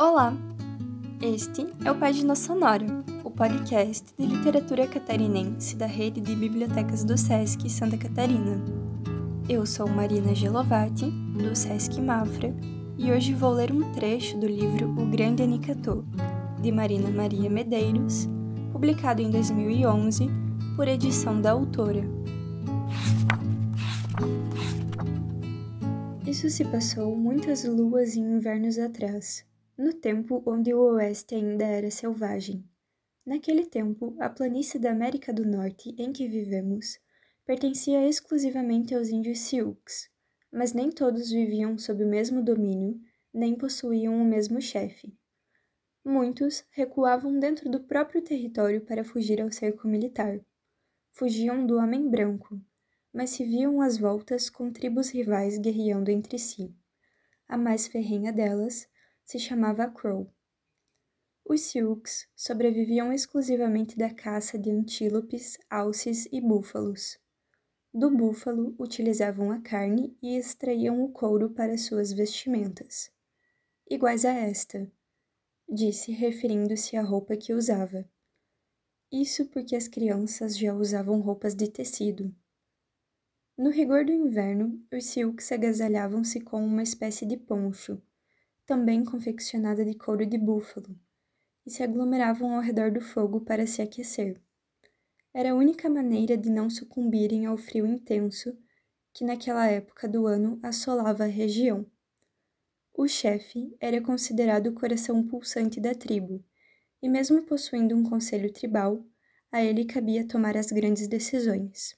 Olá! Este é o Página Sonora, o podcast de literatura catarinense da rede de bibliotecas do SESC Santa Catarina. Eu sou Marina Gelovati, do SESC Mafra, e hoje vou ler um trecho do livro O Grande Anicatô, de Marina Maria Medeiros, publicado em 2011 por edição da autora. Isso se passou muitas luas e invernos atrás no tempo onde o Oeste ainda era selvagem. Naquele tempo, a planície da América do Norte em que vivemos pertencia exclusivamente aos índios Sioux, mas nem todos viviam sob o mesmo domínio, nem possuíam o mesmo chefe. Muitos recuavam dentro do próprio território para fugir ao cerco militar. Fugiam do homem branco, mas se viam às voltas com tribos rivais guerreando entre si. A mais ferrenha delas se chamava Crow. Os Sioux sobreviviam exclusivamente da caça de antílopes, alces e búfalos. Do búfalo utilizavam a carne e extraíam o couro para suas vestimentas, iguais a esta, disse referindo-se à roupa que usava. Isso porque as crianças já usavam roupas de tecido. No rigor do inverno, os Sioux agasalhavam-se com uma espécie de poncho, também confeccionada de couro de búfalo, e se aglomeravam ao redor do fogo para se aquecer. Era a única maneira de não sucumbirem ao frio intenso que naquela época do ano assolava a região. O chefe era considerado o coração pulsante da tribo, e mesmo possuindo um conselho tribal, a ele cabia tomar as grandes decisões.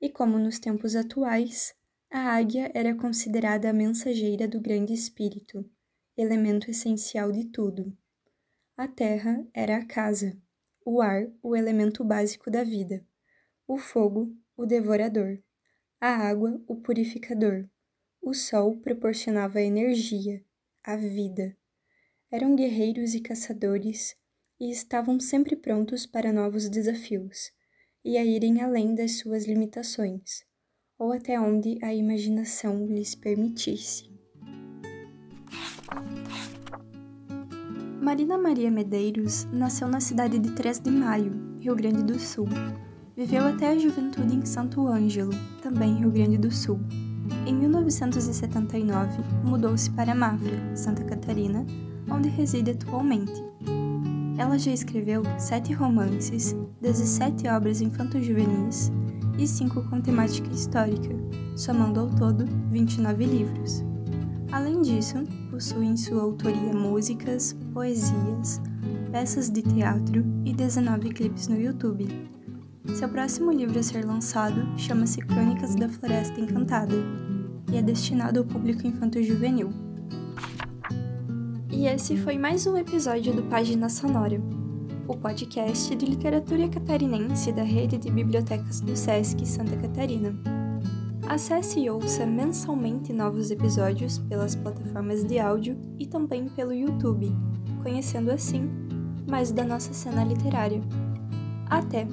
E como nos tempos atuais, a águia era considerada a mensageira do grande espírito, elemento essencial de tudo. A terra era a casa, o ar, o elemento básico da vida, o fogo, o devorador, a água, o purificador, o sol proporcionava a energia, a vida. Eram guerreiros e caçadores e estavam sempre prontos para novos desafios e a irem além das suas limitações ou até onde a imaginação lhes permitisse. Marina Maria Medeiros nasceu na cidade de 3 de Maio, Rio Grande do Sul. Viveu até a juventude em Santo Ângelo, também Rio Grande do Sul. Em 1979, mudou-se para Mafra, Santa Catarina, onde reside atualmente. Ela já escreveu sete romances, 17 obras infanto-juvenis e cinco com temática histórica, somando ao todo 29 livros. Além disso, possui em sua autoria músicas, poesias, peças de teatro e 19 clipes no YouTube. Seu próximo livro a ser lançado chama-se Crônicas da Floresta Encantada e é destinado ao público infanto-juvenil. E esse foi mais um episódio do Página Sonora o podcast de literatura catarinense da rede de bibliotecas do SESC Santa Catarina. Acesse e ouça mensalmente novos episódios pelas plataformas de áudio e também pelo YouTube, conhecendo assim mais da nossa cena literária. Até!